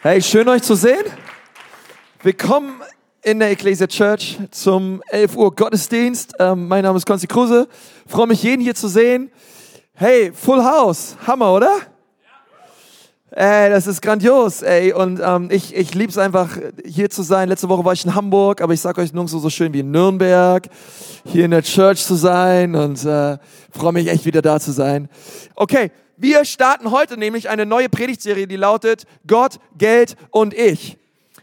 Hey, schön euch zu sehen. Willkommen in der Ecclesia Church zum 11 Uhr Gottesdienst. Ähm, mein Name ist Konsti Kruse. Freue mich, jeden hier zu sehen. Hey, Full House. Hammer, oder? Ey, das ist grandios, ey. Und ähm, ich, ich liebe es einfach, hier zu sein. Letzte Woche war ich in Hamburg, aber ich sage euch nirgendwo so schön wie in Nürnberg, hier in der Church zu sein und äh, freue mich echt wieder da zu sein. Okay, wir starten heute nämlich eine neue Predigtserie, die lautet Gott, Geld und ich.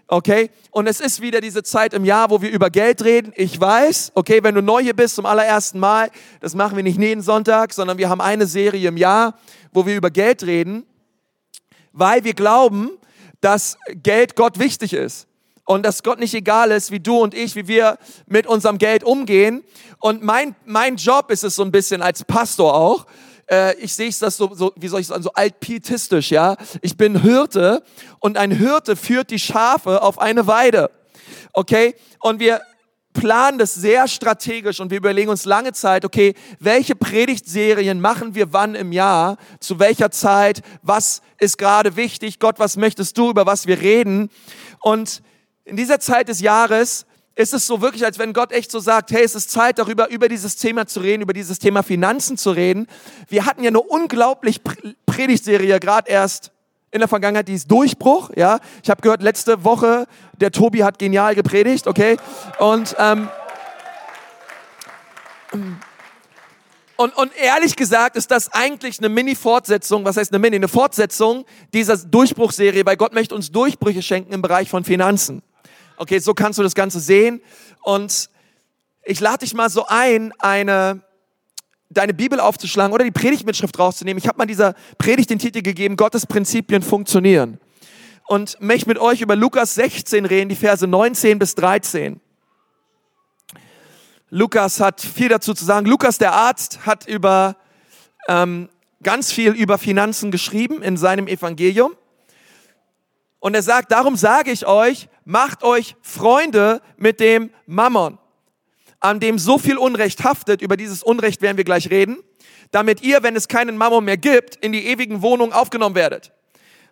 Okay? Und es ist wieder diese Zeit im Jahr, wo wir über Geld reden. Ich weiß, okay, wenn du neu hier bist zum allerersten Mal, das machen wir nicht jeden Sonntag, sondern wir haben eine Serie im Jahr, wo wir über Geld reden, weil wir glauben, dass Geld Gott wichtig ist und dass Gott nicht egal ist, wie du und ich, wie wir mit unserem Geld umgehen. Und mein, mein Job ist es so ein bisschen als Pastor auch, äh, ich sehe das so, so, wie soll ich sagen, so altpietistisch, ja. Ich bin Hirte und ein Hirte führt die Schafe auf eine Weide. Okay? Und wir planen das sehr strategisch und wir überlegen uns lange Zeit, okay, welche Predigtserien machen wir wann im Jahr, zu welcher Zeit, was ist gerade wichtig, Gott, was möchtest du, über was wir reden. Und in dieser Zeit des Jahres ist es so wirklich, als wenn Gott echt so sagt, hey, es ist Zeit darüber, über dieses Thema zu reden, über dieses Thema Finanzen zu reden. Wir hatten ja eine unglaublich Predigtserie gerade erst in der Vergangenheit, die ist Durchbruch, ja. Ich habe gehört, letzte Woche, der Tobi hat genial gepredigt, okay. Und, ähm, und, und ehrlich gesagt ist das eigentlich eine Mini-Fortsetzung, was heißt eine Mini? Eine Fortsetzung dieser Durchbruchserie, weil Gott möchte uns Durchbrüche schenken im Bereich von Finanzen. Okay, so kannst du das Ganze sehen. Und ich lade dich mal so ein, eine, deine Bibel aufzuschlagen oder die Predigtmitschrift rauszunehmen. Ich habe mal dieser Predigt den Titel gegeben, Gottes Prinzipien funktionieren. Und möchte mit euch über Lukas 16 reden, die Verse 19 bis 13. Lukas hat viel dazu zu sagen. Lukas, der Arzt, hat über ähm, ganz viel über Finanzen geschrieben in seinem Evangelium. Und er sagt, darum sage ich euch, macht euch Freunde mit dem Mammon, an dem so viel Unrecht haftet, über dieses Unrecht werden wir gleich reden, damit ihr, wenn es keinen Mammon mehr gibt, in die ewigen Wohnungen aufgenommen werdet.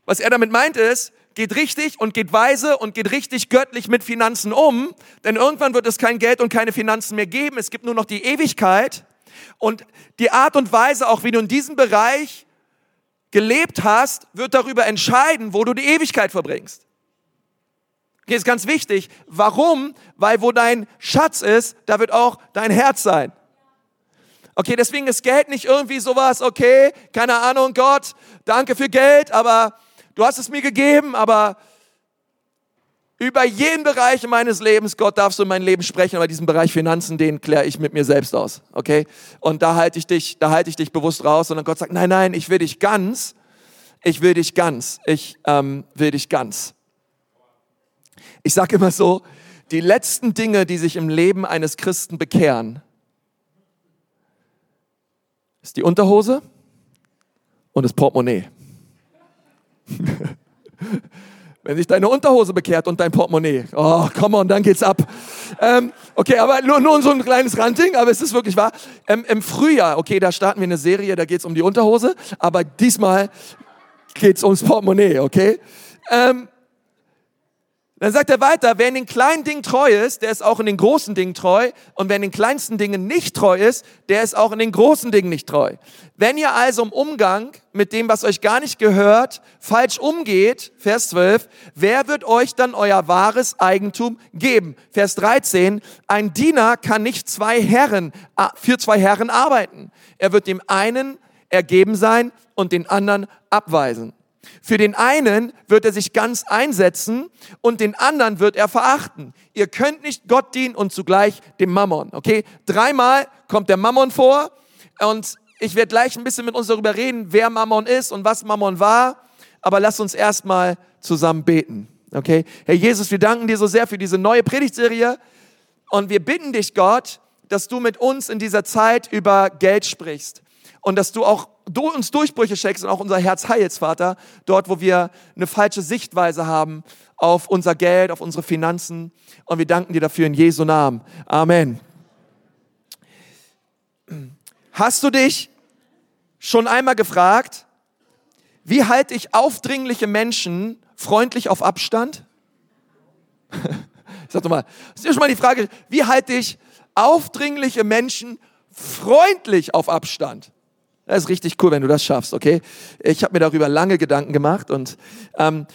Was er damit meint ist, geht richtig und geht weise und geht richtig göttlich mit Finanzen um, denn irgendwann wird es kein Geld und keine Finanzen mehr geben, es gibt nur noch die Ewigkeit und die Art und Weise, auch wie du in diesem Bereich gelebt hast, wird darüber entscheiden, wo du die Ewigkeit verbringst. Okay, ist ganz wichtig. Warum? Weil wo dein Schatz ist, da wird auch dein Herz sein. Okay, deswegen ist Geld nicht irgendwie sowas, okay, keine Ahnung, Gott, danke für Geld, aber du hast es mir gegeben, aber über jeden Bereich meines Lebens, Gott, darfst du in mein Leben sprechen, aber diesen Bereich Finanzen, den kläre ich mit mir selbst aus, okay? Und da halte ich dich, da halte ich dich bewusst raus, sondern Gott sagt, nein, nein, ich will dich ganz, ich will dich ganz, ich ähm, will dich ganz. Ich sage immer so, die letzten Dinge, die sich im Leben eines Christen bekehren, ist die Unterhose und das Portemonnaie. Wenn sich deine Unterhose bekehrt und dein Portemonnaie. Oh, come on, dann geht's ab. Ähm, okay, aber nur, nur so ein kleines Ranting, aber es ist wirklich wahr. Ähm, Im Frühjahr, okay, da starten wir eine Serie, da geht's um die Unterhose, aber diesmal geht's ums Portemonnaie, okay? Ähm, dann sagt er weiter, wer in den kleinen Dingen treu ist, der ist auch in den großen Dingen treu. Und wer in den kleinsten Dingen nicht treu ist, der ist auch in den großen Dingen nicht treu. Wenn ihr also im Umgang mit dem, was euch gar nicht gehört, falsch umgeht, Vers 12, wer wird euch dann euer wahres Eigentum geben? Vers 13, ein Diener kann nicht zwei Herren, für zwei Herren arbeiten. Er wird dem einen ergeben sein und den anderen abweisen. Für den einen wird er sich ganz einsetzen und den anderen wird er verachten. Ihr könnt nicht Gott dienen und zugleich dem Mammon. Okay? Dreimal kommt der Mammon vor und ich werde gleich ein bisschen mit uns darüber reden, wer Mammon ist und was Mammon war. Aber lass uns erstmal zusammen beten. Okay? Herr Jesus, wir danken dir so sehr für diese neue Predigtserie und wir bitten dich, Gott, dass du mit uns in dieser Zeit über Geld sprichst und dass du auch uns Durchbrüche schenkst und auch unser Herz heilst, Vater, dort, wo wir eine falsche Sichtweise haben auf unser Geld, auf unsere Finanzen. Und wir danken dir dafür in Jesu Namen. Amen. Hast du dich schon einmal gefragt, wie halte ich aufdringliche Menschen freundlich auf Abstand? ich sag doch mal, ist ja schon mal die Frage, wie halte ich aufdringliche Menschen freundlich auf Abstand? Das ist richtig cool, wenn du das schaffst, okay? Ich habe mir darüber lange Gedanken gemacht und ähm,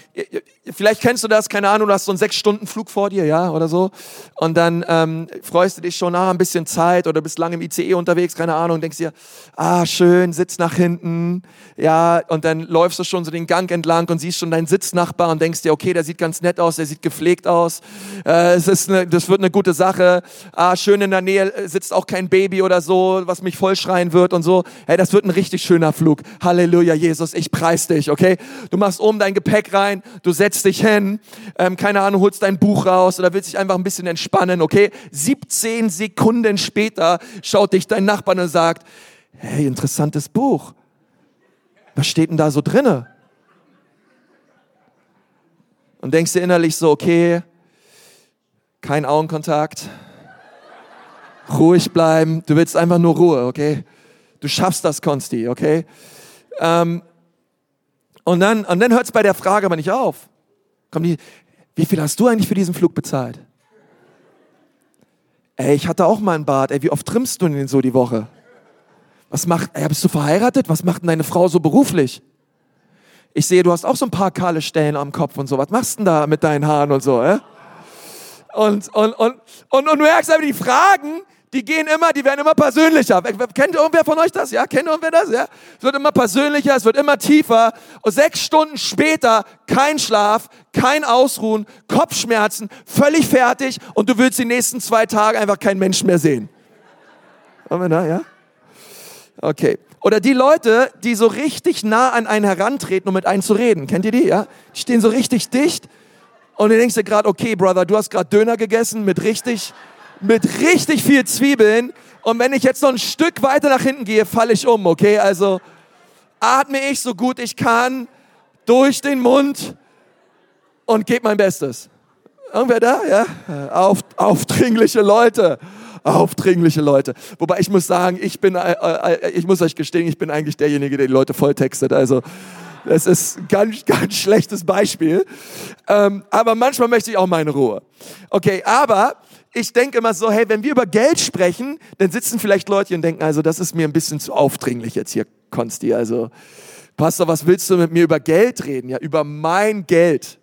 vielleicht kennst du das, keine Ahnung, du hast so einen sechs Stunden Flug vor dir, ja, oder so, und dann ähm, freust du dich schon, ah, ein bisschen Zeit oder bist lange im ICE unterwegs, keine Ahnung, denkst dir, ah, schön, Sitz nach hinten, ja, und dann läufst du schon so den Gang entlang und siehst schon deinen Sitznachbar und denkst dir, okay, der sieht ganz nett aus, der sieht gepflegt aus, äh, es ist eine, das wird eine gute Sache, ah, schön in der Nähe sitzt auch kein Baby oder so, was mich vollschreien wird und so, hey, das wird wird ein richtig schöner Flug. Halleluja, Jesus, ich preis dich, okay? Du machst oben dein Gepäck rein, du setzt dich hin, ähm, keine Ahnung, holst dein Buch raus oder willst dich einfach ein bisschen entspannen, okay? 17 Sekunden später schaut dich dein Nachbar und sagt, hey, interessantes Buch. Was steht denn da so drinne? Und denkst dir innerlich so, okay, kein Augenkontakt, ruhig bleiben, du willst einfach nur Ruhe, okay? Du schaffst das, Konsti, okay? Ähm, und dann, und dann hört es bei der Frage aber nicht auf. Komm, die, wie viel hast du eigentlich für diesen Flug bezahlt? Ey, ich hatte auch mal einen Bart. Ey, wie oft trimmst du denn so die Woche? Was macht, ey, bist du verheiratet? Was macht denn deine Frau so beruflich? Ich sehe, du hast auch so ein paar kahle Stellen am Kopf und so. Was machst du denn da mit deinen Haaren und so, äh? Und, und, und, und, und du merkst aber die Fragen, die gehen immer, die werden immer persönlicher. Kennt irgendwer von euch das? Ja, kennt irgendwer das? Ja, es wird immer persönlicher, es wird immer tiefer. Und sechs Stunden später kein Schlaf, kein Ausruhen, Kopfschmerzen, völlig fertig und du willst die nächsten zwei Tage einfach keinen Menschen mehr sehen. Haben wir da, ja? Okay. Oder die Leute, die so richtig nah an einen herantreten, um mit einem zu reden. Kennt ihr die? Ja? Die stehen so richtig dicht und du denkst dir gerade, okay, Brother, du hast gerade Döner gegessen mit richtig mit richtig viel Zwiebeln. Und wenn ich jetzt noch ein Stück weiter nach hinten gehe, falle ich um, okay? Also atme ich so gut ich kann durch den Mund und gebe mein Bestes. Irgendwer da? Ja? Auf, aufdringliche Leute. Aufdringliche Leute. Wobei ich muss sagen, ich bin, äh, äh, ich muss euch gestehen, ich bin eigentlich derjenige, der die Leute volltextet. Also, das ist ein ganz, ganz schlechtes Beispiel. Ähm, aber manchmal möchte ich auch meine Ruhe. Okay, aber ich denke immer so, hey, wenn wir über Geld sprechen, dann sitzen vielleicht Leute und denken, also das ist mir ein bisschen zu aufdringlich jetzt hier, Konsti. Also, Pastor, was willst du mit mir über Geld reden? Ja, über mein Geld.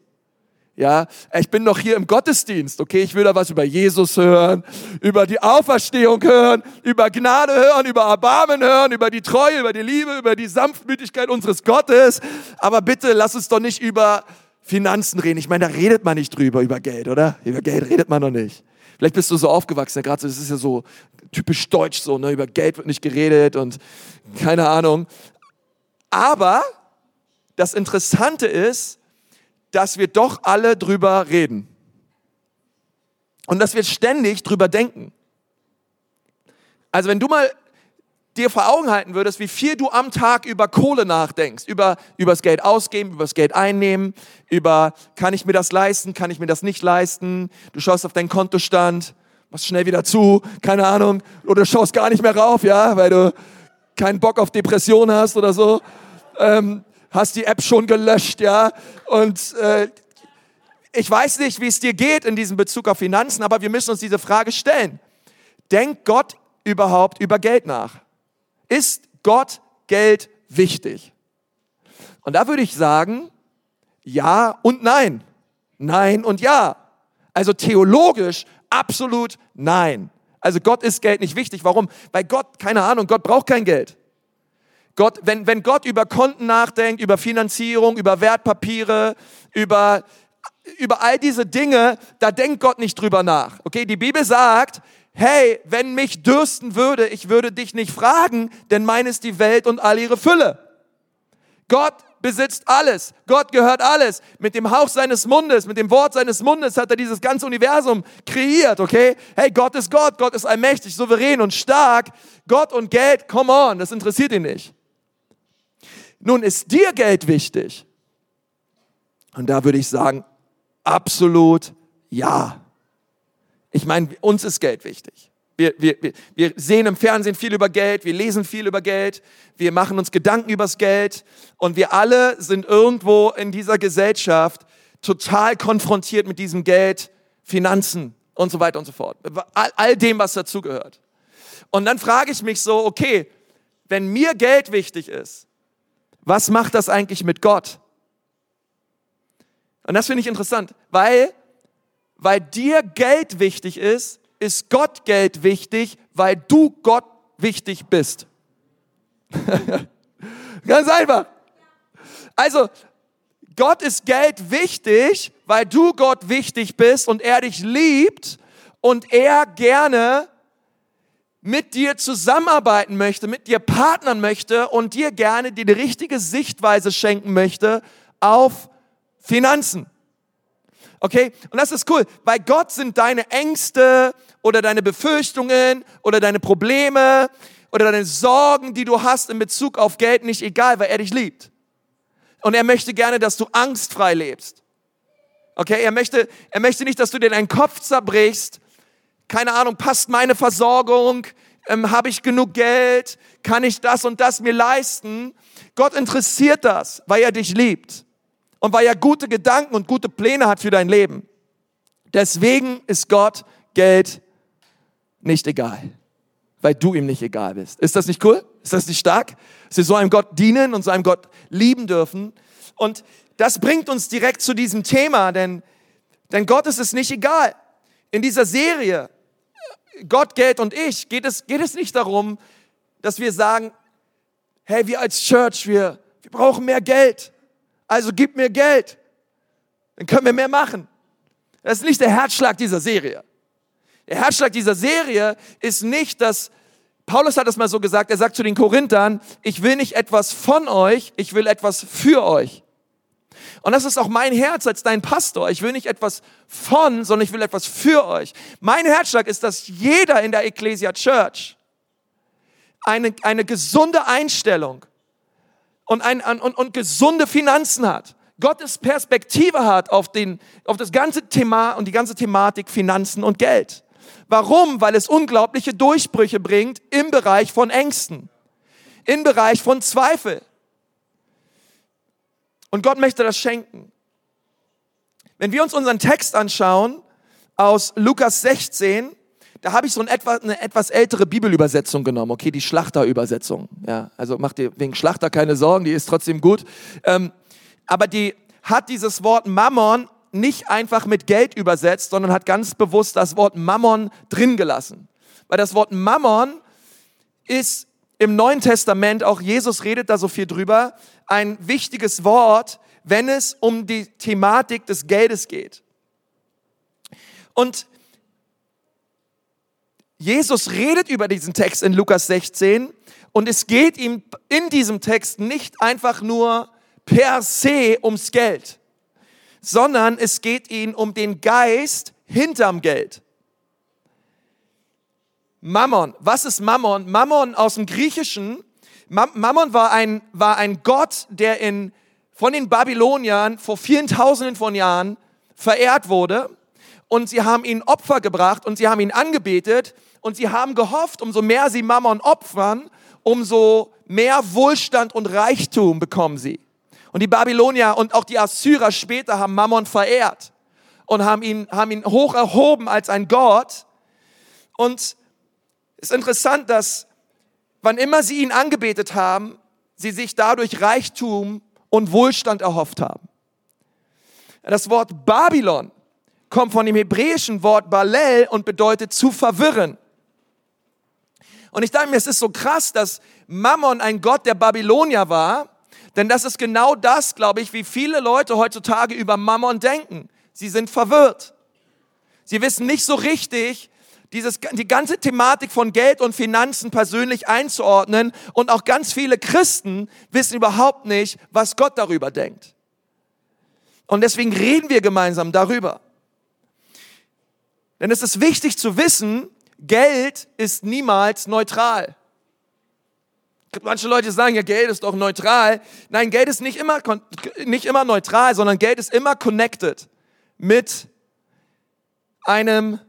Ja, ich bin noch hier im Gottesdienst, okay? Ich will da was über Jesus hören, über die Auferstehung hören, über Gnade hören, über Erbarmen hören, über die Treue, über die Liebe, über die Sanftmütigkeit unseres Gottes. Aber bitte lass uns doch nicht über Finanzen reden. Ich meine, da redet man nicht drüber, über Geld, oder? Über Geld redet man noch nicht. Vielleicht bist du so aufgewachsen, ja, gerade so, das ist ja so typisch deutsch so, ne? über Geld wird nicht geredet und keine Ahnung. Aber das Interessante ist, dass wir doch alle drüber reden. Und dass wir ständig drüber denken. Also wenn du mal dir vor Augen halten würdest, wie viel du am Tag über Kohle nachdenkst, über, über das Geld ausgeben, über das Geld einnehmen, über, kann ich mir das leisten, kann ich mir das nicht leisten, du schaust auf deinen Kontostand, machst schnell wieder zu, keine Ahnung, oder schaust gar nicht mehr rauf, ja, weil du keinen Bock auf Depression hast oder so, ähm, hast die App schon gelöscht, ja, und äh, ich weiß nicht, wie es dir geht in diesem Bezug auf Finanzen, aber wir müssen uns diese Frage stellen. Denkt Gott überhaupt über Geld nach? Ist Gott Geld wichtig? Und da würde ich sagen, ja und nein. Nein und ja. Also theologisch absolut nein. Also Gott ist Geld nicht wichtig. Warum? Weil Gott, keine Ahnung, Gott braucht kein Geld. Gott, wenn, wenn Gott über Konten nachdenkt, über Finanzierung, über Wertpapiere, über, über all diese Dinge, da denkt Gott nicht drüber nach. Okay, die Bibel sagt, hey, wenn mich dürsten würde, ich würde dich nicht fragen, denn mein ist die Welt und all ihre Fülle. Gott besitzt alles. Gott gehört alles. Mit dem Hauch seines Mundes, mit dem Wort seines Mundes hat er dieses ganze Universum kreiert, okay? Hey, Gott ist Gott. Gott ist allmächtig, souverän und stark. Gott und Geld, come on, das interessiert ihn nicht. Nun ist dir Geld wichtig. Und da würde ich sagen, absolut ja. Ich meine, uns ist Geld wichtig. Wir, wir, wir sehen im Fernsehen viel über Geld, wir lesen viel über Geld, wir machen uns Gedanken übers Geld und wir alle sind irgendwo in dieser Gesellschaft total konfrontiert mit diesem Geld, Finanzen und so weiter und so fort. All, all dem, was dazugehört. Und dann frage ich mich so, okay, wenn mir Geld wichtig ist, was macht das eigentlich mit Gott? Und das finde ich interessant, weil, weil dir Geld wichtig ist, ist Gott Geld wichtig, weil du Gott wichtig bist. Ganz einfach. Also, Gott ist Geld wichtig, weil du Gott wichtig bist und er dich liebt und er gerne mit dir zusammenarbeiten möchte, mit dir partnern möchte und dir gerne die richtige Sichtweise schenken möchte auf Finanzen. Okay? Und das ist cool. Bei Gott sind deine Ängste oder deine Befürchtungen oder deine Probleme oder deine Sorgen, die du hast in Bezug auf Geld nicht egal, weil er dich liebt. Und er möchte gerne, dass du angstfrei lebst. Okay, er möchte, er möchte nicht, dass du dir deinen Kopf zerbrichst. Keine Ahnung, passt meine Versorgung? Ähm, Habe ich genug Geld? Kann ich das und das mir leisten? Gott interessiert das, weil er dich liebt und weil er gute Gedanken und gute Pläne hat für dein Leben. Deswegen ist Gott Geld nicht egal, weil du ihm nicht egal bist. Ist das nicht cool? Ist das nicht stark? Dass wir so einem Gott dienen und so einem Gott lieben dürfen. Und das bringt uns direkt zu diesem Thema, denn, denn Gott ist es nicht egal. In dieser Serie, Gott, Geld und ich, geht es, geht es nicht darum, dass wir sagen, hey, wir als Church, wir, wir brauchen mehr Geld. Also gib mir Geld. Dann können wir mehr machen. Das ist nicht der Herzschlag dieser Serie. Der Herzschlag dieser Serie ist nicht, dass Paulus hat es mal so gesagt, er sagt zu den Korinthern, ich will nicht etwas von euch, ich will etwas für euch. Und das ist auch mein Herz als dein Pastor. Ich will nicht etwas von, sondern ich will etwas für euch. Mein Herzschlag ist, dass jeder in der Ecclesia Church eine, eine gesunde Einstellung und, ein, und, und gesunde Finanzen hat. Gottes Perspektive hat auf, den, auf das ganze Thema und die ganze Thematik Finanzen und Geld. Warum? Weil es unglaubliche Durchbrüche bringt im Bereich von Ängsten, im Bereich von Zweifel. Und Gott möchte das schenken. Wenn wir uns unseren Text anschauen aus Lukas 16, da habe ich so ein etwas, eine etwas ältere Bibelübersetzung genommen, okay, die Schlachterübersetzung. Ja, also macht dir wegen Schlachter keine Sorgen, die ist trotzdem gut. Ähm, aber die hat dieses Wort Mammon nicht einfach mit Geld übersetzt, sondern hat ganz bewusst das Wort Mammon drin gelassen. Weil das Wort Mammon ist im Neuen Testament, auch Jesus redet da so viel drüber, ein wichtiges Wort, wenn es um die Thematik des Geldes geht. Und Jesus redet über diesen Text in Lukas 16 und es geht ihm in diesem Text nicht einfach nur per se ums Geld sondern es geht ihnen um den Geist hinterm Geld. Mammon. Was ist Mammon? Mammon aus dem Griechischen. Mammon war ein, war ein Gott, der in, von den Babyloniern vor vielen Tausenden von Jahren verehrt wurde. Und sie haben ihn Opfer gebracht und sie haben ihn angebetet und sie haben gehofft, umso mehr sie Mammon opfern, umso mehr Wohlstand und Reichtum bekommen sie. Und die Babylonier und auch die Assyrer später haben Mammon verehrt und haben ihn, haben ihn hoch erhoben als ein Gott. Und es ist interessant, dass wann immer sie ihn angebetet haben, sie sich dadurch Reichtum und Wohlstand erhofft haben. Das Wort Babylon kommt von dem hebräischen Wort Balel und bedeutet zu verwirren. Und ich dachte mir, es ist so krass, dass Mammon ein Gott der Babylonier war denn das ist genau das, glaube ich, wie viele Leute heutzutage über Mammon denken. Sie sind verwirrt. Sie wissen nicht so richtig, dieses, die ganze Thematik von Geld und Finanzen persönlich einzuordnen. Und auch ganz viele Christen wissen überhaupt nicht, was Gott darüber denkt. Und deswegen reden wir gemeinsam darüber. Denn es ist wichtig zu wissen, Geld ist niemals neutral. Manche Leute sagen ja, Geld ist doch neutral. Nein, Geld ist nicht immer, nicht immer neutral, sondern Geld ist immer connected mit einem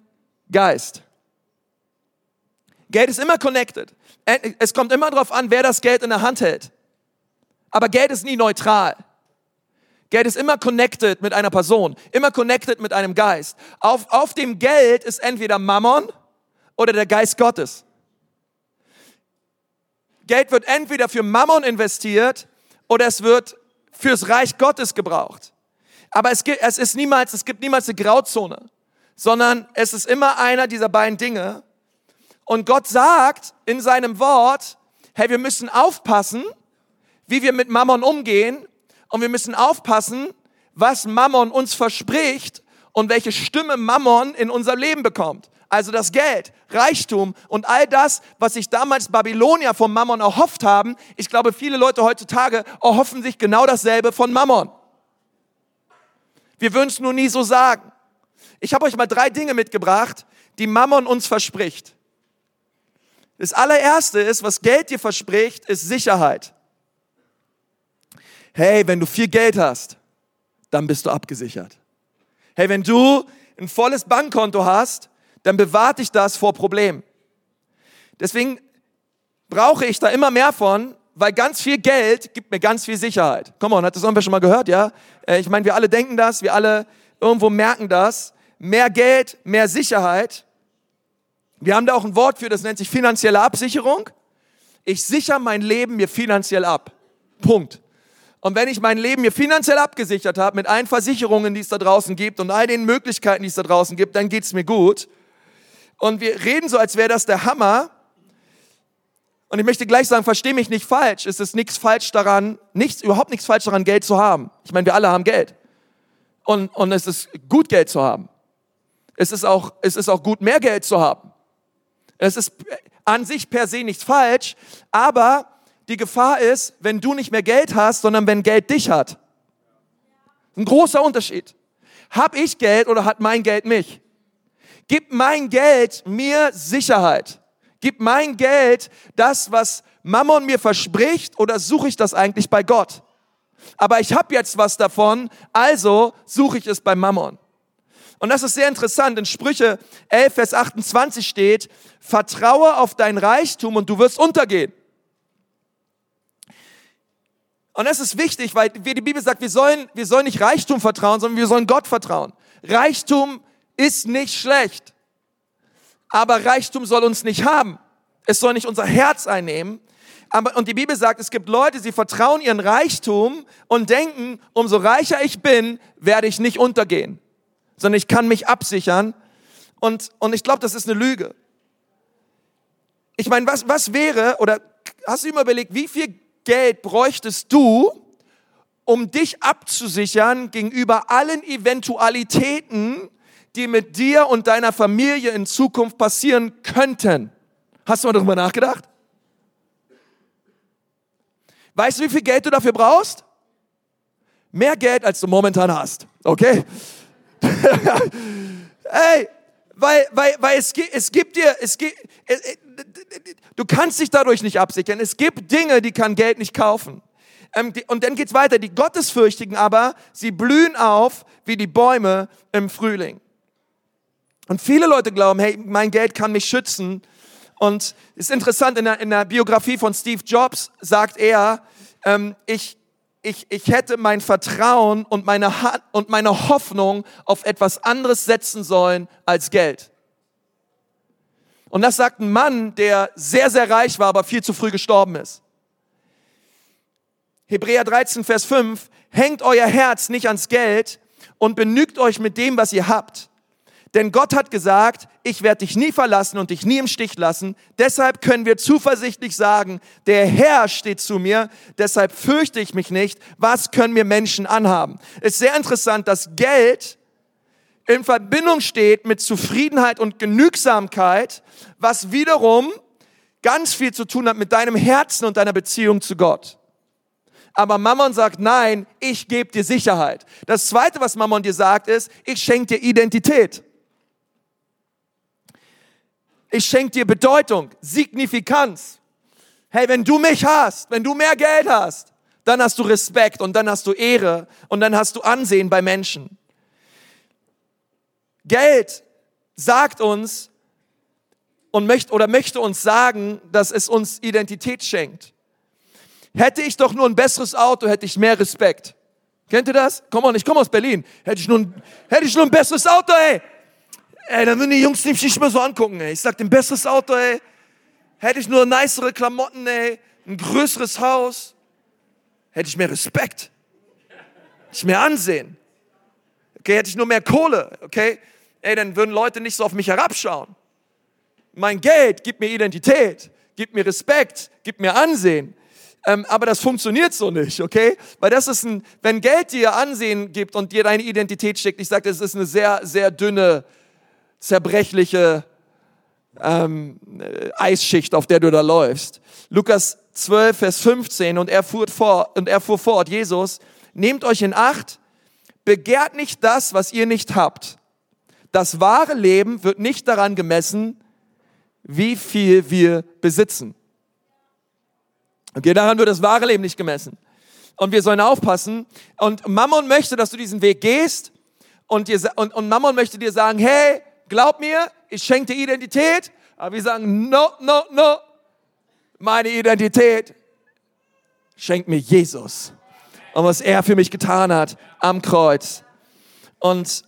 Geist. Geld ist immer connected. Es kommt immer darauf an, wer das Geld in der Hand hält. Aber Geld ist nie neutral. Geld ist immer connected mit einer Person, immer connected mit einem Geist. Auf, auf dem Geld ist entweder Mammon oder der Geist Gottes. Geld wird entweder für Mammon investiert oder es wird fürs Reich Gottes gebraucht. Aber es gibt, es ist niemals, es gibt niemals eine Grauzone, sondern es ist immer einer dieser beiden Dinge. Und Gott sagt in seinem Wort, hey, wir müssen aufpassen, wie wir mit Mammon umgehen und wir müssen aufpassen, was Mammon uns verspricht und welche Stimme Mammon in unser Leben bekommt. Also das Geld, Reichtum und all das, was sich damals Babylonier vom Mammon erhofft haben. Ich glaube, viele Leute heutzutage erhoffen sich genau dasselbe von Mammon. Wir würden es nur nie so sagen. Ich habe euch mal drei Dinge mitgebracht, die Mammon uns verspricht. Das allererste ist, was Geld dir verspricht, ist Sicherheit. Hey, wenn du viel Geld hast, dann bist du abgesichert. Hey, wenn du ein volles Bankkonto hast, dann bewahrt dich das vor Problemen. Deswegen brauche ich da immer mehr von, weil ganz viel Geld gibt mir ganz viel Sicherheit. Komm on, hat das irgendwer schon mal gehört, ja? Äh, ich meine, wir alle denken das, wir alle irgendwo merken das. Mehr Geld, mehr Sicherheit. Wir haben da auch ein Wort für, das nennt sich finanzielle Absicherung. Ich sichere mein Leben mir finanziell ab. Punkt. Und wenn ich mein Leben mir finanziell abgesichert habe mit allen Versicherungen, die es da draußen gibt und all den Möglichkeiten, die es da draußen gibt, dann geht's mir gut. Und wir reden so, als wäre das der Hammer. Und ich möchte gleich sagen, versteh mich nicht falsch. Es ist nichts falsch daran, nichts, überhaupt nichts falsch daran, Geld zu haben. Ich meine, wir alle haben Geld. Und, und es ist gut, Geld zu haben. Es ist auch, es ist auch gut, mehr Geld zu haben. Es ist an sich per se nichts falsch, aber die Gefahr ist, wenn du nicht mehr Geld hast, sondern wenn Geld dich hat. Ein großer Unterschied. Hab ich Geld oder hat mein Geld mich? Gib mein Geld mir Sicherheit? Gib mein Geld das, was Mammon mir verspricht, oder suche ich das eigentlich bei Gott? Aber ich habe jetzt was davon, also suche ich es bei Mammon. Und das ist sehr interessant. In Sprüche 11, Vers 28 steht, vertraue auf dein Reichtum und du wirst untergehen. Und das ist wichtig, weil die Bibel sagt, wir sollen, wir sollen nicht Reichtum vertrauen, sondern wir sollen Gott vertrauen. Reichtum ist nicht schlecht. Aber Reichtum soll uns nicht haben. Es soll nicht unser Herz einnehmen. Aber, und die Bibel sagt, es gibt Leute, sie vertrauen ihren Reichtum und denken, umso reicher ich bin, werde ich nicht untergehen, sondern ich kann mich absichern. Und, und ich glaube, das ist eine Lüge. Ich meine, was, was wäre, oder hast du immer überlegt, wie viel Geld bräuchtest du, um dich abzusichern gegenüber allen Eventualitäten, die mit dir und deiner Familie in Zukunft passieren könnten. Hast du mal darüber nachgedacht? Weißt du, wie viel Geld du dafür brauchst? Mehr Geld, als du momentan hast. Okay? Ey, weil, weil, weil es, es gibt dir, es gibt, du kannst dich dadurch nicht absichern. Es gibt Dinge, die kann Geld nicht kaufen. Ähm, und dann geht's weiter. Die Gottesfürchtigen aber, sie blühen auf wie die Bäume im Frühling. Und viele Leute glauben, hey, mein Geld kann mich schützen. Und ist interessant, in der, in der Biografie von Steve Jobs sagt er, ähm, ich, ich, ich hätte mein Vertrauen und meine, und meine Hoffnung auf etwas anderes setzen sollen als Geld. Und das sagt ein Mann, der sehr, sehr reich war, aber viel zu früh gestorben ist. Hebräer 13, Vers 5, hängt euer Herz nicht ans Geld und benügt euch mit dem, was ihr habt. Denn Gott hat gesagt, ich werde dich nie verlassen und dich nie im Stich lassen. Deshalb können wir zuversichtlich sagen, der Herr steht zu mir, deshalb fürchte ich mich nicht. Was können mir Menschen anhaben? Ist sehr interessant, dass Geld in Verbindung steht mit Zufriedenheit und Genügsamkeit, was wiederum ganz viel zu tun hat mit deinem Herzen und deiner Beziehung zu Gott. Aber Mammon sagt, nein, ich gebe dir Sicherheit. Das Zweite, was Mammon dir sagt, ist, ich schenke dir Identität. Ich schenke dir Bedeutung, Signifikanz. Hey, wenn du mich hast, wenn du mehr Geld hast, dann hast du Respekt und dann hast du Ehre und dann hast du Ansehen bei Menschen. Geld sagt uns und möchte oder möchte uns sagen, dass es uns Identität schenkt. Hätte ich doch nur ein besseres Auto, hätte ich mehr Respekt. Kennt ihr das? Komm on, ich komme aus Berlin. Hätte ich, nur ein, hätte ich nur ein besseres Auto, ey. Ey, dann würden die Jungs mich nicht mehr so angucken, ey. Ich sag, ein besseres Auto, ey. Hätte ich nur nicere Klamotten, ey. Ein größeres Haus. Hätte ich mehr Respekt. Hätte ich mehr Ansehen. Okay, hätte ich nur mehr Kohle, okay? Ey, dann würden Leute nicht so auf mich herabschauen. Mein Geld gibt mir Identität, gibt mir Respekt, gibt mir Ansehen. Ähm, aber das funktioniert so nicht, okay? Weil das ist ein, wenn Geld dir Ansehen gibt und dir deine Identität schickt, ich sage, das ist eine sehr, sehr dünne, zerbrechliche ähm, äh, Eisschicht, auf der du da läufst. Lukas 12, Vers 15, und er fuhr fort, und er fuhr fort, Jesus, nehmt euch in Acht, begehrt nicht das, was ihr nicht habt. Das wahre Leben wird nicht daran gemessen, wie viel wir besitzen. Okay, daran wird das wahre Leben nicht gemessen. Und wir sollen aufpassen. Und Mammon möchte, dass du diesen Weg gehst. Und, dir, und, und Mammon möchte dir sagen, hey, glaub mir, ich schenke dir Identität. Aber wir sagen, no, no, no. Meine Identität schenkt mir Jesus. Und was er für mich getan hat am Kreuz. Und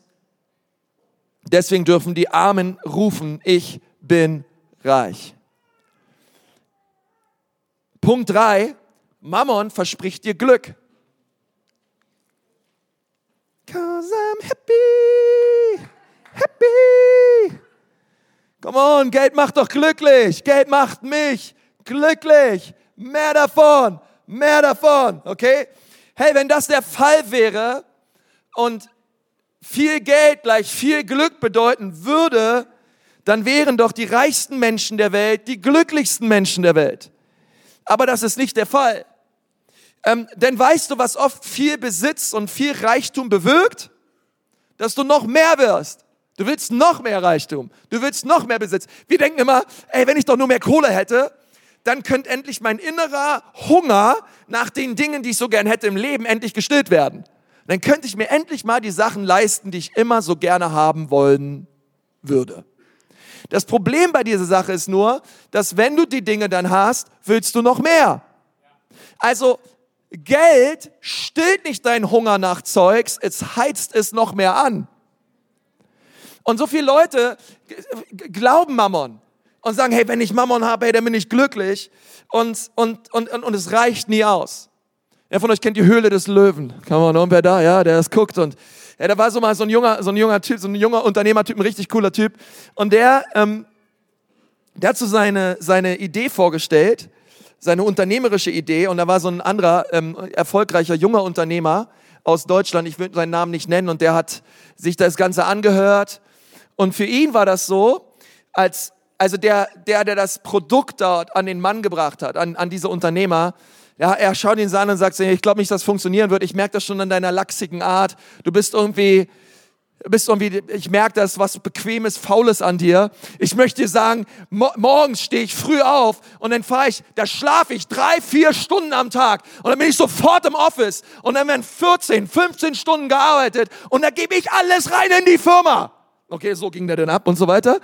deswegen dürfen die Armen rufen, ich bin reich. Punkt 3, Mammon verspricht dir Glück. Cause I'm happy, happy. Come on, Geld macht doch glücklich. Geld macht mich glücklich. Mehr davon, mehr davon, okay? Hey, wenn das der Fall wäre und viel Geld gleich viel Glück bedeuten würde, dann wären doch die reichsten Menschen der Welt die glücklichsten Menschen der Welt. Aber das ist nicht der Fall. Ähm, denn weißt du, was oft viel Besitz und viel Reichtum bewirkt? Dass du noch mehr wirst. Du willst noch mehr Reichtum. Du willst noch mehr Besitz. Wir denken immer, ey, wenn ich doch nur mehr Kohle hätte, dann könnte endlich mein innerer Hunger nach den Dingen, die ich so gern hätte im Leben, endlich gestillt werden. Dann könnte ich mir endlich mal die Sachen leisten, die ich immer so gerne haben wollen würde. Das Problem bei dieser Sache ist nur, dass wenn du die Dinge dann hast, willst du noch mehr. Also Geld stillt nicht deinen Hunger nach Zeugs, es heizt es noch mehr an. Und so viele Leute glauben Mammon und sagen, hey, wenn ich Mammon habe, hey, dann bin ich glücklich und, und, und, und, und es reicht nie aus. Wer von euch kennt die Höhle des Löwen? Kann man irgendwer da, ja, der das guckt und ja, da war so mal so ein junger, so ein junger Typ, so ein junger Unternehmertyp, ein richtig cooler Typ. Und der, ähm, der hat so seine, seine Idee vorgestellt, seine unternehmerische Idee. Und da war so ein anderer ähm, erfolgreicher junger Unternehmer aus Deutschland, ich will seinen Namen nicht nennen, und der hat sich das Ganze angehört. Und für ihn war das so, als, also der, der, der das Produkt dort an den Mann gebracht hat, an, an diese Unternehmer, ja, er schaut ihn an und sagt, ich glaube nicht, dass das funktionieren wird. Ich merke das schon an deiner lachsigen Art. Du bist irgendwie, bist irgendwie, ich merke das, was bequemes, faules an dir. Ich möchte dir sagen, mo morgens stehe ich früh auf und dann fahre ich, da schlafe ich drei, vier Stunden am Tag und dann bin ich sofort im Office und dann werden 14, 15 Stunden gearbeitet und da gebe ich alles rein in die Firma. Okay, so ging der dann ab und so weiter.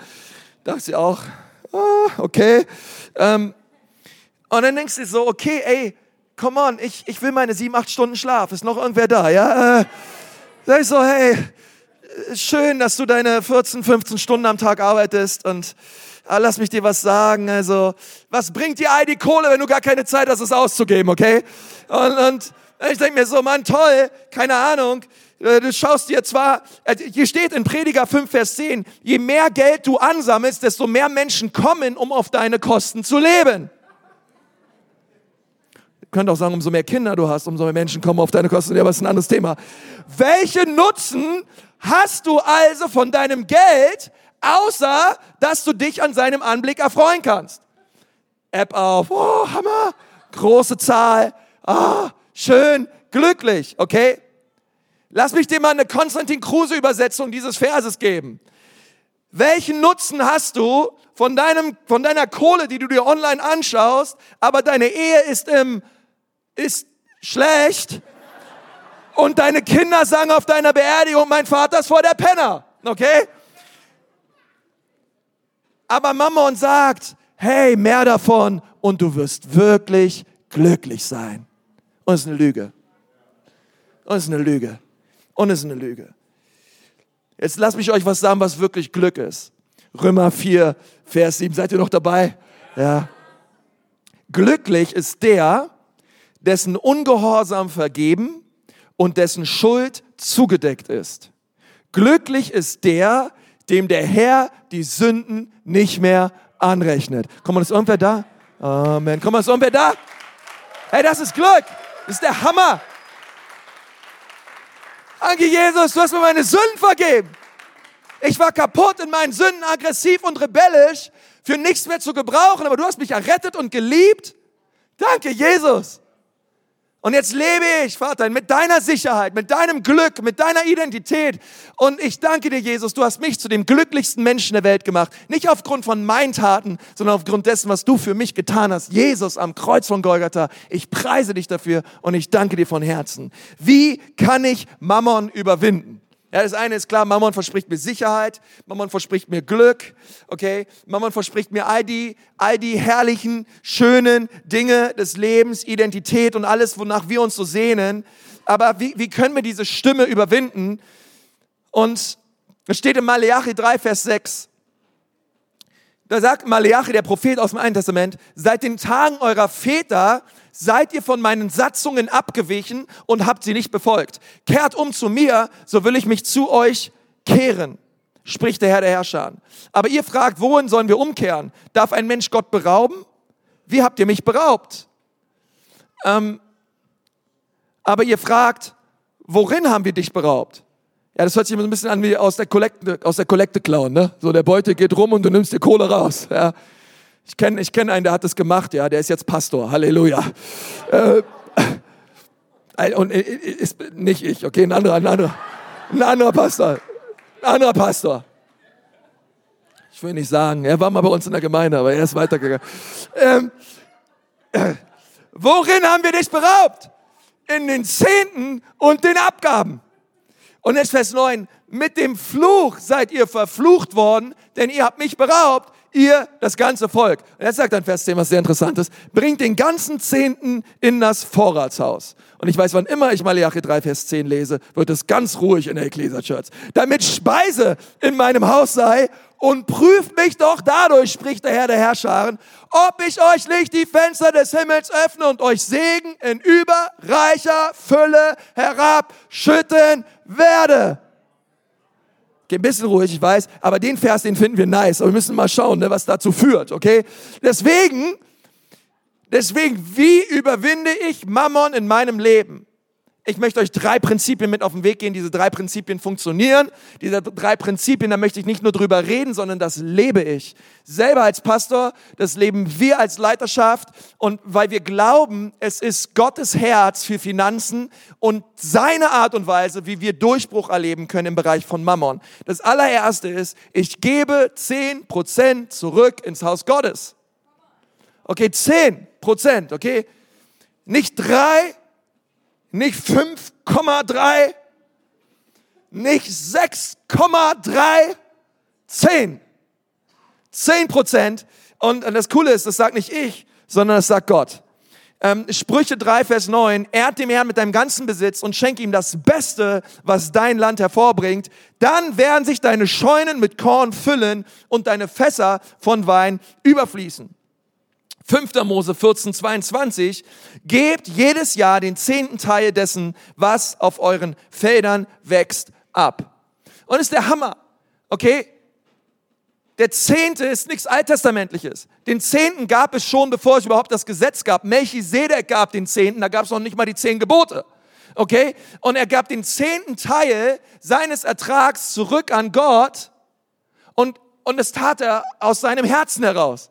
Dachte ich auch, ah, okay. Ähm, und dann denkst du so, okay, ey, come on, ich, ich will meine sieben, acht Stunden Schlaf. Ist noch irgendwer da, ja? Äh, sag ich so, hey, schön, dass du deine 14, 15 Stunden am Tag arbeitest und ah, lass mich dir was sagen. Also, was bringt dir all die Kohle, wenn du gar keine Zeit hast, es auszugeben, okay? Und, und ich denke mir so, Mann, toll, keine Ahnung. Äh, du schaust dir zwar, äh, hier steht in Prediger 5, Vers 10, je mehr Geld du ansammelst, desto mehr Menschen kommen, um auf deine Kosten zu leben könnte auch sagen, umso mehr Kinder du hast, umso mehr Menschen kommen auf deine Kosten. Ja, aber das ist ein anderes Thema. Welchen Nutzen hast du also von deinem Geld, außer dass du dich an seinem Anblick erfreuen kannst? App auf, oh, Hammer, große Zahl, ah, oh, schön, glücklich, okay? Lass mich dir mal eine Konstantin Kruse Übersetzung dieses Verses geben. Welchen Nutzen hast du von deinem, von deiner Kohle, die du dir online anschaust, aber deine Ehe ist im ist schlecht. Und deine Kinder sagen auf deiner Beerdigung, mein Vater ist vor der Penner. Okay? Aber Mammon sagt, hey, mehr davon und du wirst wirklich glücklich sein. Und es ist eine Lüge. Und es ist eine Lüge. Und es ist eine Lüge. Jetzt lasst mich euch was sagen, was wirklich Glück ist. Römer 4, Vers 7. Seid ihr noch dabei? Ja. Glücklich ist der, dessen Ungehorsam vergeben und dessen Schuld zugedeckt ist. Glücklich ist der, dem der Herr die Sünden nicht mehr anrechnet. Komm mal, ist irgendwer da? Amen. Komm mal, ist irgendwer da? Hey, das ist Glück. Das ist der Hammer. Danke, Jesus, du hast mir meine Sünden vergeben. Ich war kaputt in meinen Sünden, aggressiv und rebellisch, für nichts mehr zu gebrauchen, aber du hast mich errettet und geliebt. Danke, Jesus. Und jetzt lebe ich, Vater, mit deiner Sicherheit, mit deinem Glück, mit deiner Identität. Und ich danke dir, Jesus, du hast mich zu dem glücklichsten Menschen der Welt gemacht. Nicht aufgrund von meinen Taten, sondern aufgrund dessen, was du für mich getan hast. Jesus am Kreuz von Golgatha. Ich preise dich dafür und ich danke dir von Herzen. Wie kann ich Mammon überwinden? Ja, das eine ist klar, Mammon verspricht mir Sicherheit, Mammon verspricht mir Glück, okay? Mammon verspricht mir all die, all die herrlichen, schönen Dinge des Lebens, Identität und alles, wonach wir uns so sehnen. Aber wie, wie können wir diese Stimme überwinden? Und es steht in Malachi 3, Vers 6. Da sagt Malachi, der Prophet aus dem Alten Testament, seit den Tagen eurer Väter seid ihr von meinen Satzungen abgewichen und habt sie nicht befolgt. Kehrt um zu mir, so will ich mich zu euch kehren, spricht der Herr der Herrscher. Aber ihr fragt, wohin sollen wir umkehren? Darf ein Mensch Gott berauben? Wie habt ihr mich beraubt? Ähm, aber ihr fragt, worin haben wir dich beraubt? Ja, das hört sich immer so ein bisschen an wie aus der Kollekte, aus der Kollekte klauen, ne? So der Beute geht rum und du nimmst dir Kohle raus. Ja. Ich kenne ich kenn einen, der hat das gemacht, ja, der ist jetzt Pastor. Halleluja. Äh, und äh, ist nicht ich, okay, ein anderer, ein anderer, ein anderer Pastor. Ein anderer Pastor. Ich will nicht sagen, er war mal bei uns in der Gemeinde, aber er ist weitergegangen. Ähm, äh, worin haben wir dich beraubt? In den Zehnten und den Abgaben. Und jetzt Vers 9, mit dem Fluch seid ihr verflucht worden, denn ihr habt mich beraubt, ihr, das ganze Volk. Und jetzt sagt dann Vers 10 was sehr interessantes, bringt den ganzen Zehnten in das Vorratshaus. Und ich weiß, wann immer ich Malachi 3, Vers 10 lese, wird es ganz ruhig in der Ecclesia Church. Damit Speise in meinem Haus sei und prüft mich doch dadurch, spricht der Herr der Herrscharen, ob ich euch nicht die Fenster des Himmels öffne und euch Segen in überreicher Fülle herabschütten werde. Ein bisschen ruhig, ich weiß, aber den Vers, den finden wir nice. Aber wir müssen mal schauen, ne, was dazu führt, okay? Deswegen, deswegen, wie überwinde ich Mammon in meinem Leben? Ich möchte euch drei Prinzipien mit auf den Weg gehen. Diese drei Prinzipien funktionieren. Diese drei Prinzipien, da möchte ich nicht nur drüber reden, sondern das lebe ich. Selber als Pastor, das leben wir als Leiterschaft. Und weil wir glauben, es ist Gottes Herz für Finanzen und seine Art und Weise, wie wir Durchbruch erleben können im Bereich von Mammon. Das allererste ist, ich gebe zehn Prozent zurück ins Haus Gottes. Okay, zehn Prozent, okay? Nicht drei, nicht 5,3, nicht 6,3, 10. 10 Prozent. Und das Coole ist, das sagt nicht ich, sondern das sagt Gott. Ähm, Sprüche 3, Vers 9, ehrt dem Herrn mit deinem ganzen Besitz und schenke ihm das Beste, was dein Land hervorbringt. Dann werden sich deine Scheunen mit Korn füllen und deine Fässer von Wein überfließen. 5. Mose 14, 22, gebt jedes Jahr den zehnten Teil dessen, was auf euren Feldern wächst, ab. Und ist der Hammer, okay? Der Zehnte ist nichts Alttestamentliches. Den Zehnten gab es schon, bevor es überhaupt das Gesetz gab. Melchisedek gab den Zehnten, da gab es noch nicht mal die zehn Gebote. Okay? Und er gab den zehnten Teil seines Ertrags zurück an Gott und, und das tat er aus seinem Herzen heraus.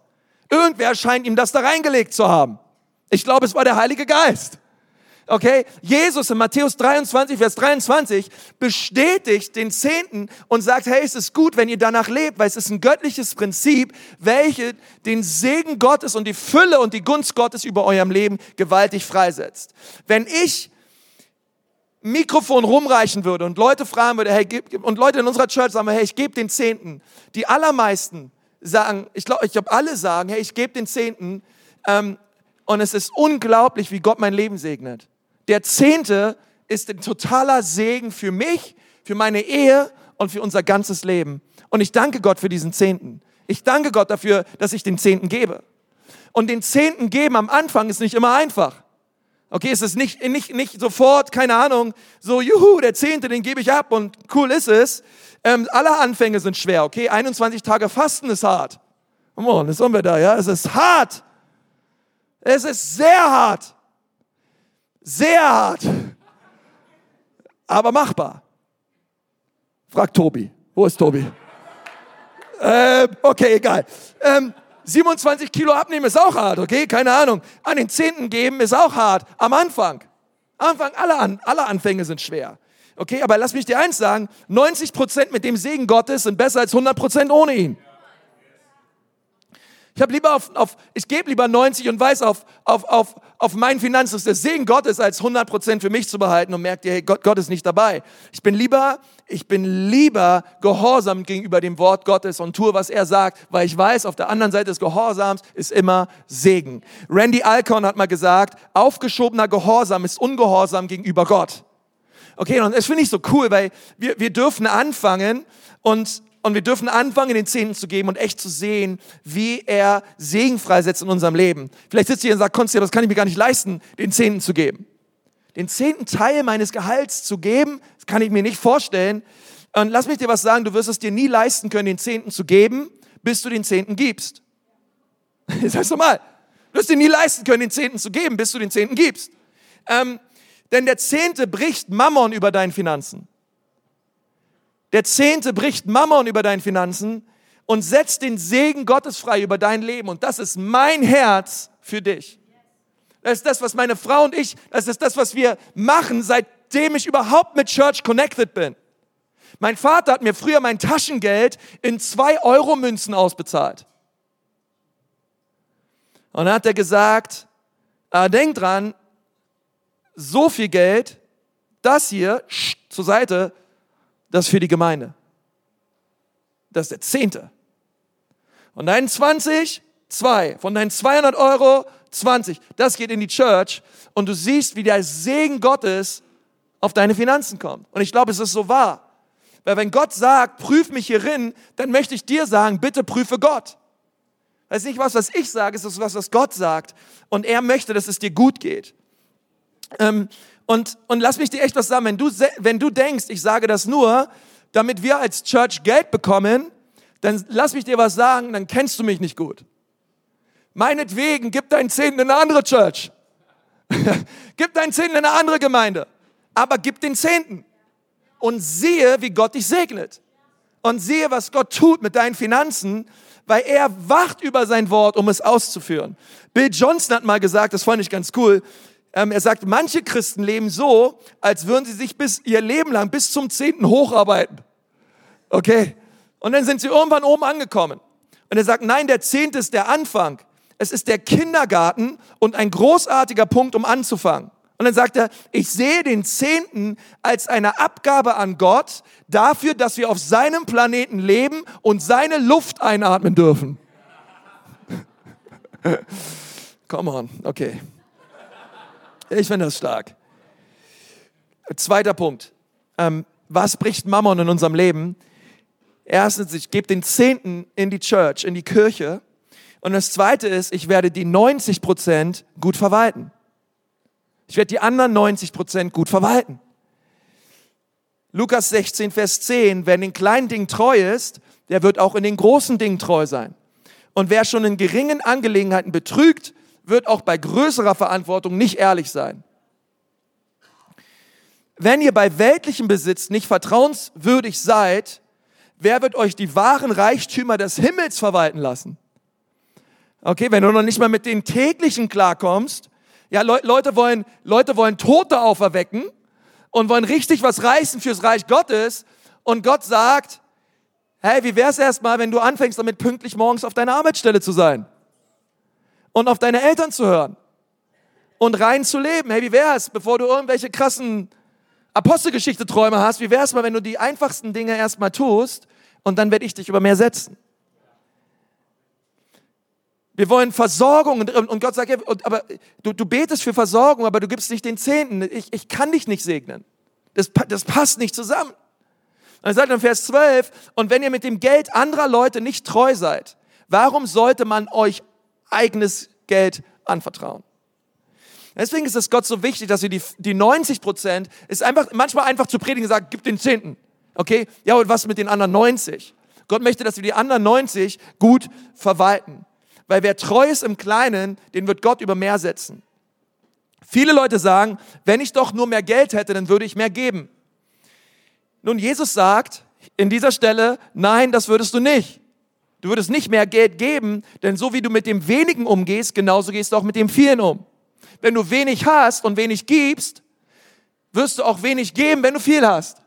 Irgendwer scheint ihm das da reingelegt zu haben. Ich glaube, es war der Heilige Geist. Okay? Jesus in Matthäus 23, Vers 23 bestätigt den Zehnten und sagt, hey, es ist gut, wenn ihr danach lebt, weil es ist ein göttliches Prinzip, welche den Segen Gottes und die Fülle und die Gunst Gottes über eurem Leben gewaltig freisetzt. Wenn ich Mikrofon rumreichen würde und Leute fragen würde, hey, gib, und Leute in unserer Church sagen, hey, ich gebe den Zehnten. Die allermeisten sagen, ich glaube, ich glaube, alle sagen, hey, ich gebe den Zehnten ähm, und es ist unglaublich, wie Gott mein Leben segnet. Der Zehnte ist ein totaler Segen für mich, für meine Ehe und für unser ganzes Leben. Und ich danke Gott für diesen Zehnten. Ich danke Gott dafür, dass ich den Zehnten gebe. Und den Zehnten geben am Anfang ist nicht immer einfach. Okay, es ist nicht, nicht, nicht sofort, keine Ahnung, so, juhu, der Zehnte, den gebe ich ab und cool ist es. Ähm, alle Anfänge sind schwer, okay? 21 Tage Fasten ist hart. Come on, wir da, ja? Es ist hart. Es ist sehr hart. Sehr hart. Aber machbar. Frag Tobi. Wo ist Tobi? äh, okay, egal. Ähm, 27 Kilo abnehmen ist auch hart, okay? Keine Ahnung. An den Zehnten geben ist auch hart. Am Anfang. Anfang, alle, An alle Anfänge sind schwer. Okay, aber lass mich dir eins sagen. 90 Prozent mit dem Segen Gottes sind besser als 100 Prozent ohne ihn. Ich habe lieber auf, auf ich gebe lieber 90 und weiß auf, auf, auf, auf meinen Finanzen, dass der Segen Gottes als 100 Prozent für mich zu behalten und merkt, hey, Gott, Gott ist nicht dabei. Ich bin lieber, ich bin lieber gehorsam gegenüber dem Wort Gottes und tue, was er sagt, weil ich weiß, auf der anderen Seite des Gehorsams ist immer Segen. Randy Alcorn hat mal gesagt, aufgeschobener Gehorsam ist Ungehorsam gegenüber Gott. Okay, und das finde ich so cool, weil wir, wir dürfen anfangen und und wir dürfen anfangen, den Zehnten zu geben und echt zu sehen, wie er Segen freisetzt in unserem Leben. Vielleicht sitzt ihr hier und sagt, Konsti, das kann ich mir gar nicht leisten, den Zehnten zu geben. Den zehnten Teil meines Gehalts zu geben, das kann ich mir nicht vorstellen. Und lass mich dir was sagen, du wirst es dir nie leisten können, den Zehnten zu geben, bis du den Zehnten gibst. Das heißt mal, du wirst dir nie leisten können, den Zehnten zu geben, bis du den Zehnten gibst. Ähm, denn der Zehnte bricht Mammon über deinen Finanzen. Der Zehnte bricht Mammon über deine Finanzen und setzt den Segen Gottes frei über dein Leben. Und das ist mein Herz für dich. Das ist das, was meine Frau und ich, das ist das, was wir machen, seitdem ich überhaupt mit Church connected bin. Mein Vater hat mir früher mein Taschengeld in zwei Euro Münzen ausbezahlt. Und dann hat er gesagt, ah, denk dran, so viel Geld, das hier, zur Seite, das ist für die Gemeinde. Das ist der Zehnte. Von deinen 20, zwei. Von deinen 200 Euro, 20. Das geht in die Church und du siehst, wie der Segen Gottes auf deine Finanzen kommt. Und ich glaube, es ist so wahr. Weil wenn Gott sagt, prüf mich hierin, dann möchte ich dir sagen, bitte prüfe Gott. Das ist nicht was, was ich sage, es ist was, was Gott sagt. Und er möchte, dass es dir gut geht. Ähm, und, und lass mich dir echt was sagen, wenn du, wenn du denkst, ich sage das nur, damit wir als Church Geld bekommen, dann lass mich dir was sagen, dann kennst du mich nicht gut. Meinetwegen, gib deinen Zehnten in eine andere Church. gib deinen Zehnten in eine andere Gemeinde. Aber gib den Zehnten. Und sehe, wie Gott dich segnet. Und sehe, was Gott tut mit deinen Finanzen, weil er wacht über sein Wort, um es auszuführen. Bill Johnson hat mal gesagt, das fand ich ganz cool, ähm, er sagt, manche Christen leben so, als würden sie sich bis ihr Leben lang bis zum Zehnten hocharbeiten. Okay? Und dann sind sie irgendwann oben angekommen. Und er sagt, nein, der Zehnte ist der Anfang. Es ist der Kindergarten und ein großartiger Punkt, um anzufangen. Und dann sagt er, ich sehe den Zehnten als eine Abgabe an Gott dafür, dass wir auf seinem Planeten leben und seine Luft einatmen dürfen. Come on, okay. Ich finde das stark. Zweiter Punkt. Ähm, was bricht Mammon in unserem Leben? Erstens, ich gebe den Zehnten in die Church, in die Kirche. Und das zweite ist, ich werde die 90 Prozent gut verwalten. Ich werde die anderen 90 Prozent gut verwalten. Lukas 16, Vers 10, wer in den kleinen Dingen treu ist, der wird auch in den großen Dingen treu sein. Und wer schon in geringen Angelegenheiten betrügt, wird auch bei größerer Verantwortung nicht ehrlich sein. Wenn ihr bei weltlichem Besitz nicht vertrauenswürdig seid, wer wird euch die wahren Reichtümer des Himmels verwalten lassen? Okay, wenn du noch nicht mal mit den täglichen klarkommst, ja, Le Leute wollen, Leute wollen Tote auferwecken und wollen richtig was reißen fürs Reich Gottes und Gott sagt, hey, wie wär's erstmal, wenn du anfängst damit pünktlich morgens auf deiner Arbeitsstelle zu sein? Und auf deine Eltern zu hören und rein zu leben. Hey, wie wär's, bevor du irgendwelche krassen Apostelgeschichte-Träume hast, wie wär's mal, wenn du die einfachsten Dinge erstmal tust und dann werde ich dich über mehr setzen. Wir wollen Versorgung und, Gott sagt, ja, aber du, du betest für Versorgung, aber du gibst nicht den Zehnten. Ich, ich kann dich nicht segnen. Das, das passt nicht zusammen. Und er sagt in Vers 12, und wenn ihr mit dem Geld anderer Leute nicht treu seid, warum sollte man euch eigenes Geld anvertrauen? Deswegen ist es Gott so wichtig, dass wir die, die 90 Prozent, ist einfach, manchmal einfach zu predigen sagen, gib den Zehnten. Okay? Ja, und was mit den anderen 90? Gott möchte, dass wir die anderen 90 gut verwalten. Weil wer treu ist im Kleinen, den wird Gott über mehr setzen. Viele Leute sagen, wenn ich doch nur mehr Geld hätte, dann würde ich mehr geben. Nun, Jesus sagt in dieser Stelle, nein, das würdest du nicht. Du würdest nicht mehr Geld geben, denn so wie du mit dem wenigen umgehst, genauso gehst du auch mit dem vielen um. Wenn du wenig hast und wenig gibst, wirst du auch wenig geben, wenn du viel hast.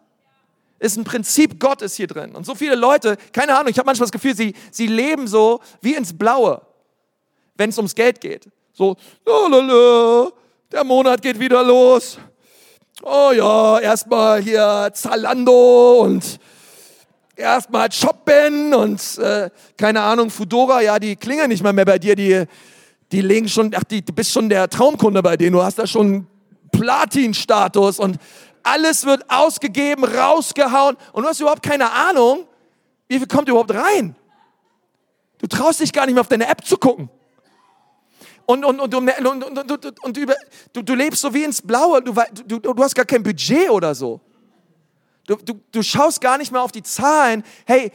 Ist ein Prinzip Gottes hier drin. Und so viele Leute, keine Ahnung, ich habe manchmal das Gefühl, sie, sie leben so wie ins Blaue, wenn es ums Geld geht. So, lalala, der Monat geht wieder los. Oh ja, erstmal hier Zalando und erstmal shoppen und äh, keine Ahnung, Fudora, ja, die klingeln nicht mal mehr bei dir, die, die legen schon, ach, die, du bist schon der Traumkunde bei denen, du hast da schon Platin-Status und alles wird ausgegeben, rausgehauen und du hast überhaupt keine Ahnung, wie viel kommt überhaupt rein. Du traust dich gar nicht mehr auf deine App zu gucken. Und, und, und, und, und, und, und, und über, du, du lebst so wie ins Blaue, du, du, du hast gar kein Budget oder so. Du, du, du schaust gar nicht mehr auf die Zahlen. Hey,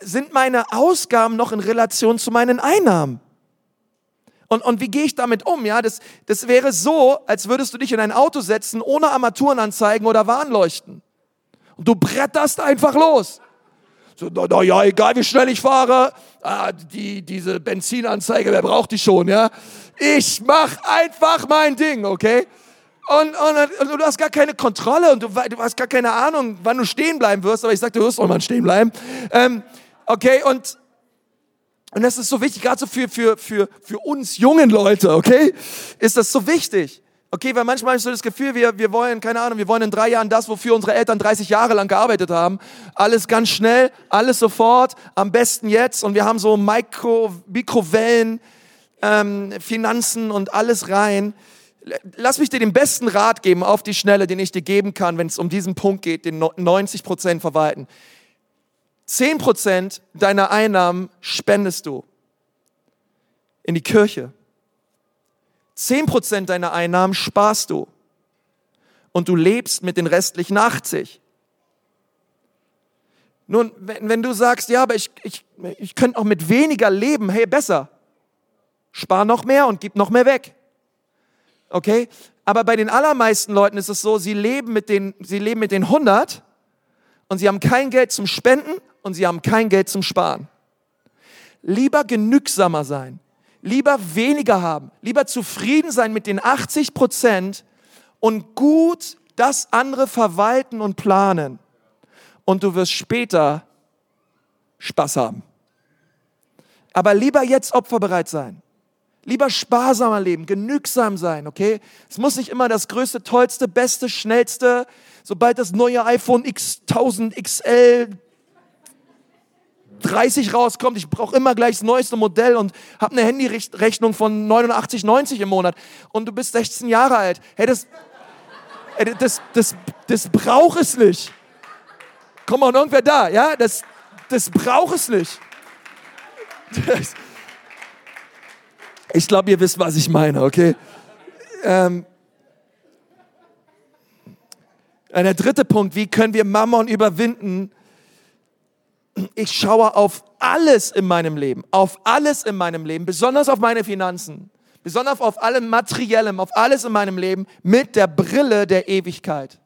sind meine Ausgaben noch in Relation zu meinen Einnahmen? Und, und wie gehe ich damit um? Ja, das, das wäre so, als würdest du dich in ein Auto setzen, ohne Armaturenanzeigen oder Warnleuchten. Und du bretterst einfach los. So, na, na ja, egal wie schnell ich fahre, ah, die, diese Benzinanzeige, wer braucht die schon, ja? Ich mach einfach mein Ding, okay? Und, und, und, du hast gar keine Kontrolle und du, du, hast gar keine Ahnung, wann du stehen bleiben wirst, aber ich sag, du wirst irgendwann stehen bleiben. Ähm, okay, und, und das ist so wichtig, gerade so für, für, für, für uns jungen Leute, okay? Ist das so wichtig. Okay, weil manchmal hast du das Gefühl, wir, wir wollen, keine Ahnung, wir wollen in drei Jahren das, wofür unsere Eltern 30 Jahre lang gearbeitet haben. Alles ganz schnell, alles sofort, am besten jetzt. Und wir haben so Mikro, Mikrowellen, ähm, Finanzen und alles rein. Lass mich dir den besten Rat geben auf die Schnelle, den ich dir geben kann, wenn es um diesen Punkt geht, den 90 Prozent verwalten. 10% deiner Einnahmen spendest du in die Kirche. 10% deiner Einnahmen sparst du. Und du lebst mit den restlichen 80. Nun, wenn, wenn du sagst, ja, aber ich, ich, ich könnte auch mit weniger leben, hey, besser. Spar noch mehr und gib noch mehr weg. Okay? Aber bei den allermeisten Leuten ist es so, sie leben mit den, sie leben mit den 100 und sie haben kein Geld zum Spenden und sie haben kein Geld zum Sparen. Lieber genügsamer sein, lieber weniger haben, lieber zufrieden sein mit den 80 Prozent und gut das andere verwalten und planen. Und du wirst später Spaß haben. Aber lieber jetzt opferbereit sein. Lieber sparsamer leben, genügsam sein, okay? Es muss nicht immer das größte, tollste, beste, schnellste, sobald das neue iPhone X1000 XL 30 rauskommt, ich brauche immer gleich das neueste Modell und habe eine Handyrechnung von 89,90 im Monat und du bist 16 Jahre alt. Hey, das, das, das, das braucht es nicht. Komm mal, irgendwer da, ja? Das, das braucht es nicht. Das, ich glaube, ihr wisst, was ich meine, okay? Ähm, der dritte Punkt, wie können wir Mammon überwinden? ich schaue auf alles in meinem Leben, auf alles in meinem Leben, besonders auf meine Finanzen, besonders auf allem Materiellem, auf alles in meinem Leben mit der Brille der Ewigkeit.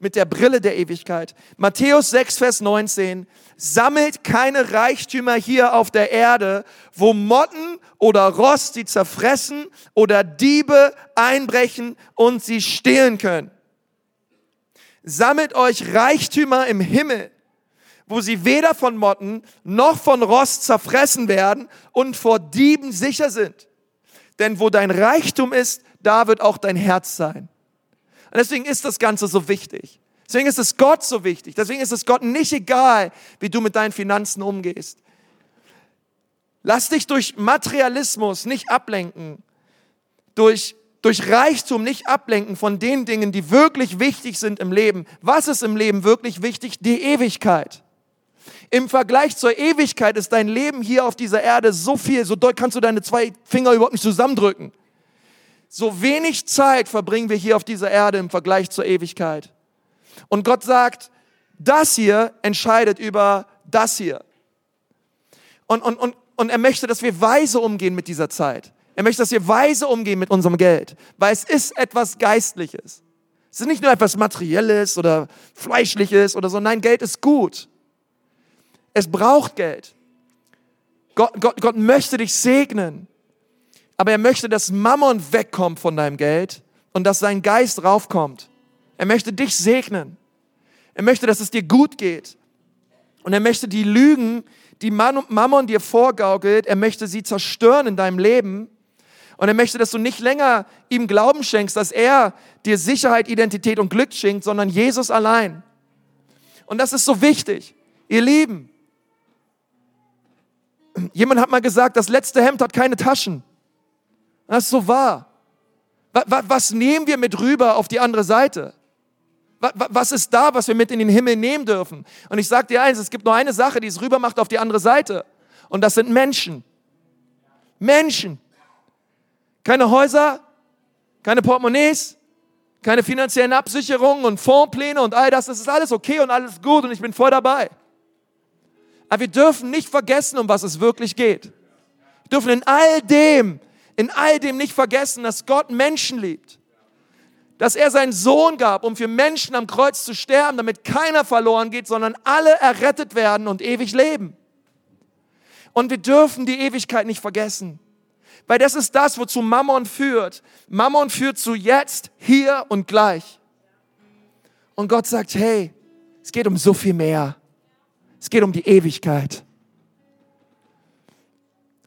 Mit der Brille der Ewigkeit. Matthäus 6, Vers 19. Sammelt keine Reichtümer hier auf der Erde, wo Motten oder Rost sie zerfressen oder Diebe einbrechen und sie stehlen können. Sammelt euch Reichtümer im Himmel, wo sie weder von Motten noch von Rost zerfressen werden und vor Dieben sicher sind. Denn wo dein Reichtum ist, da wird auch dein Herz sein. Und deswegen ist das Ganze so wichtig. Deswegen ist es Gott so wichtig. Deswegen ist es Gott nicht egal, wie du mit deinen Finanzen umgehst. Lass dich durch Materialismus nicht ablenken, durch, durch Reichtum nicht ablenken von den Dingen, die wirklich wichtig sind im Leben. Was ist im Leben wirklich wichtig? Die Ewigkeit. Im Vergleich zur Ewigkeit ist dein Leben hier auf dieser Erde so viel, so doll kannst du deine zwei Finger überhaupt nicht zusammendrücken. So wenig Zeit verbringen wir hier auf dieser Erde im Vergleich zur Ewigkeit. Und Gott sagt, das hier entscheidet über das hier. Und, und, und, und er möchte, dass wir weise umgehen mit dieser Zeit. Er möchte, dass wir weise umgehen mit unserem Geld, weil es ist etwas Geistliches. Es ist nicht nur etwas Materielles oder Fleischliches oder so. Nein, Geld ist gut. Es braucht Geld. Gott, Gott, Gott möchte dich segnen. Aber er möchte, dass Mammon wegkommt von deinem Geld und dass sein Geist raufkommt. Er möchte dich segnen. Er möchte, dass es dir gut geht. Und er möchte die Lügen, die Mammon dir vorgaukelt, er möchte sie zerstören in deinem Leben. Und er möchte, dass du nicht länger ihm Glauben schenkst, dass er dir Sicherheit, Identität und Glück schenkt, sondern Jesus allein. Und das ist so wichtig. Ihr Lieben, jemand hat mal gesagt, das letzte Hemd hat keine Taschen. Das ist so wahr. Was nehmen wir mit rüber auf die andere Seite? Was ist da, was wir mit in den Himmel nehmen dürfen? Und ich sage dir eins, es gibt nur eine Sache, die es rüber macht auf die andere Seite. Und das sind Menschen. Menschen. Keine Häuser, keine Portemonnaies, keine finanziellen Absicherungen und Fondspläne und all das. Das ist alles okay und alles gut und ich bin voll dabei. Aber wir dürfen nicht vergessen, um was es wirklich geht. Wir dürfen in all dem, in all dem nicht vergessen, dass Gott Menschen liebt dass er seinen Sohn gab, um für Menschen am Kreuz zu sterben, damit keiner verloren geht, sondern alle errettet werden und ewig leben. Und wir dürfen die Ewigkeit nicht vergessen. Weil das ist das, wozu Mammon führt. Mammon führt zu jetzt, hier und gleich. Und Gott sagt, hey, es geht um so viel mehr. Es geht um die Ewigkeit.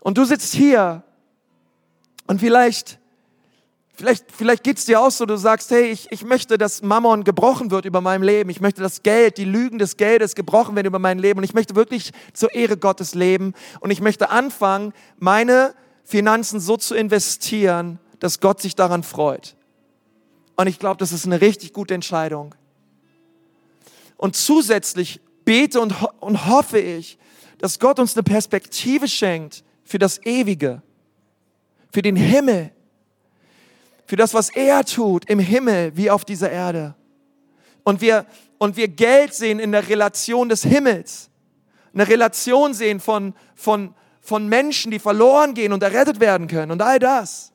Und du sitzt hier und vielleicht Vielleicht, vielleicht geht es dir auch so, du sagst, hey, ich, ich möchte, dass Mammon gebrochen wird über meinem Leben. Ich möchte, dass Geld, die Lügen des Geldes gebrochen werden über mein Leben. Und ich möchte wirklich zur Ehre Gottes leben. Und ich möchte anfangen, meine Finanzen so zu investieren, dass Gott sich daran freut. Und ich glaube, das ist eine richtig gute Entscheidung. Und zusätzlich bete und, ho und hoffe ich, dass Gott uns eine Perspektive schenkt für das Ewige, für den Himmel für das, was er tut im Himmel wie auf dieser Erde. Und wir, und wir Geld sehen in der Relation des Himmels. Eine Relation sehen von, von, von Menschen, die verloren gehen und errettet werden können und all das.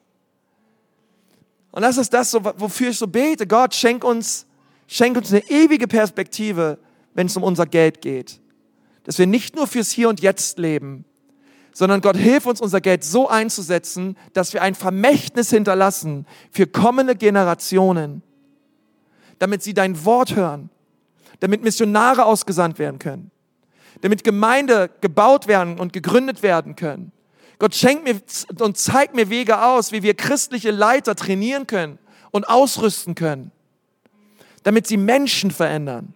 Und das ist das, wofür ich so bete. Gott, schenk uns, schenk uns eine ewige Perspektive, wenn es um unser Geld geht. Dass wir nicht nur fürs Hier und Jetzt leben, sondern Gott hilf uns, unser Geld so einzusetzen, dass wir ein Vermächtnis hinterlassen für kommende Generationen, damit sie dein Wort hören, damit Missionare ausgesandt werden können, damit Gemeinde gebaut werden und gegründet werden können. Gott schenkt mir und zeigt mir Wege aus, wie wir christliche Leiter trainieren können und ausrüsten können, damit sie Menschen verändern.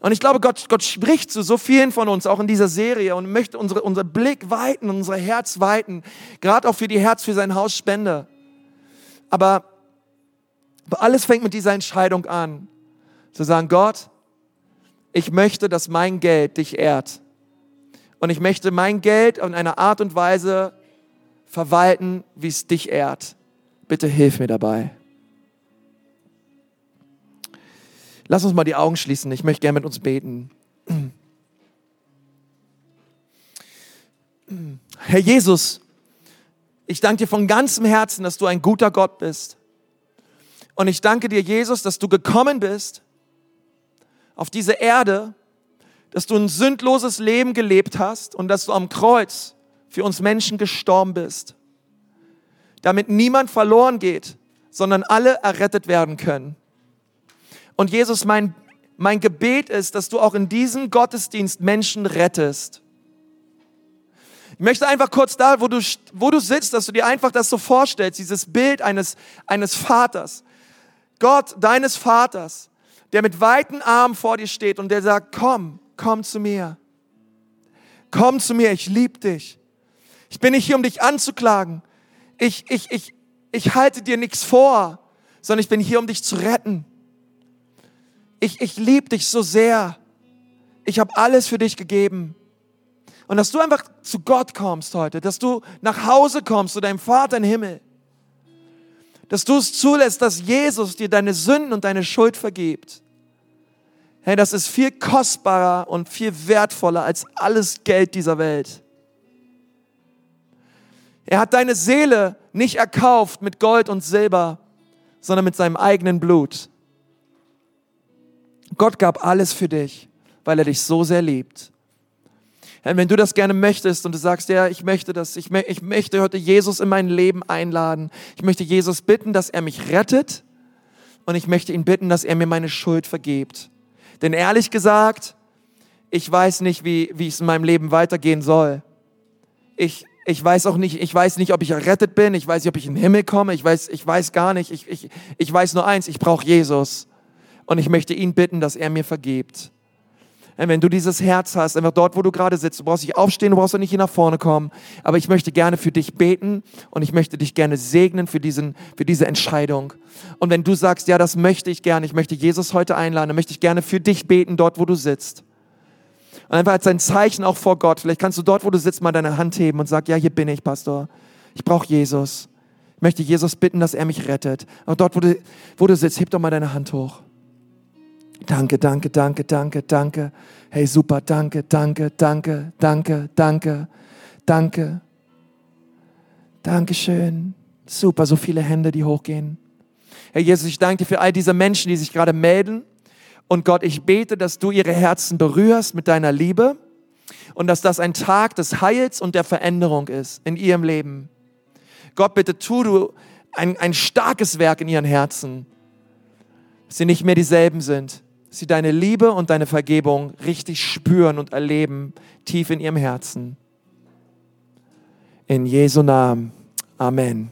Und ich glaube, Gott, Gott spricht zu so vielen von uns, auch in dieser Serie, und möchte unsere, unser Blick weiten, unser Herz weiten, gerade auch für die Herz für sein Haus Spende. Aber, aber alles fängt mit dieser Entscheidung an, zu sagen, Gott, ich möchte, dass mein Geld dich ehrt. Und ich möchte mein Geld in einer Art und Weise verwalten, wie es dich ehrt. Bitte hilf mir dabei. Lass uns mal die Augen schließen. Ich möchte gerne mit uns beten. Herr Jesus, ich danke dir von ganzem Herzen, dass du ein guter Gott bist. Und ich danke dir, Jesus, dass du gekommen bist auf diese Erde, dass du ein sündloses Leben gelebt hast und dass du am Kreuz für uns Menschen gestorben bist, damit niemand verloren geht, sondern alle errettet werden können. Und Jesus, mein, mein Gebet ist, dass du auch in diesem Gottesdienst Menschen rettest. Ich möchte einfach kurz da, wo du, wo du sitzt, dass du dir einfach das so vorstellst, dieses Bild eines, eines Vaters. Gott, deines Vaters, der mit weiten Armen vor dir steht und der sagt, komm, komm zu mir. komm zu mir, ich liebe dich. Ich bin nicht hier, um dich anzuklagen. Ich, ich, ich, ich halte dir nichts vor, sondern ich bin hier, um dich zu retten. Ich, ich liebe dich so sehr. Ich habe alles für dich gegeben. Und dass du einfach zu Gott kommst heute, dass du nach Hause kommst zu deinem Vater im Himmel. Dass du es zulässt, dass Jesus dir deine Sünden und deine Schuld vergibt. Hey, das ist viel kostbarer und viel wertvoller als alles Geld dieser Welt. Er hat deine Seele nicht erkauft mit Gold und Silber, sondern mit seinem eigenen Blut. Gott gab alles für dich, weil er dich so sehr liebt. Und wenn du das gerne möchtest und du sagst, ja, ich möchte das, ich, ich möchte heute Jesus in mein Leben einladen. Ich möchte Jesus bitten, dass er mich rettet und ich möchte ihn bitten, dass er mir meine Schuld vergibt. Denn ehrlich gesagt, ich weiß nicht, wie, wie es in meinem Leben weitergehen soll. Ich, ich weiß auch nicht, ich weiß nicht, ob ich errettet bin, ich weiß nicht, ob ich in den Himmel komme, ich weiß, ich weiß gar nicht, ich, ich, ich weiß nur eins, ich brauche Jesus. Und ich möchte ihn bitten, dass er mir vergibt. Wenn du dieses Herz hast, einfach dort, wo du gerade sitzt, du brauchst nicht aufstehen, du brauchst auch nicht hier nach vorne kommen. Aber ich möchte gerne für dich beten und ich möchte dich gerne segnen für, diesen, für diese Entscheidung. Und wenn du sagst, ja, das möchte ich gerne, ich möchte Jesus heute einladen, dann möchte ich gerne für dich beten, dort, wo du sitzt. Und einfach als ein Zeichen auch vor Gott. Vielleicht kannst du dort, wo du sitzt, mal deine Hand heben und sagen, ja, hier bin ich, Pastor. Ich brauche Jesus. Ich möchte Jesus bitten, dass er mich rettet. Und dort, wo du, wo du sitzt, heb doch mal deine Hand hoch. Danke, danke, danke, danke, danke. Hey, super, danke, danke, danke, danke, danke, danke. Dankeschön. Super, so viele Hände, die hochgehen. Herr Jesus, ich danke dir für all diese Menschen, die sich gerade melden. Und Gott, ich bete, dass du ihre Herzen berührst mit deiner Liebe und dass das ein Tag des Heils und der Veränderung ist in ihrem Leben. Gott, bitte tu du ein, ein starkes Werk in ihren Herzen, dass sie nicht mehr dieselben sind, sie deine Liebe und deine Vergebung richtig spüren und erleben, tief in ihrem Herzen. In Jesu Namen. Amen.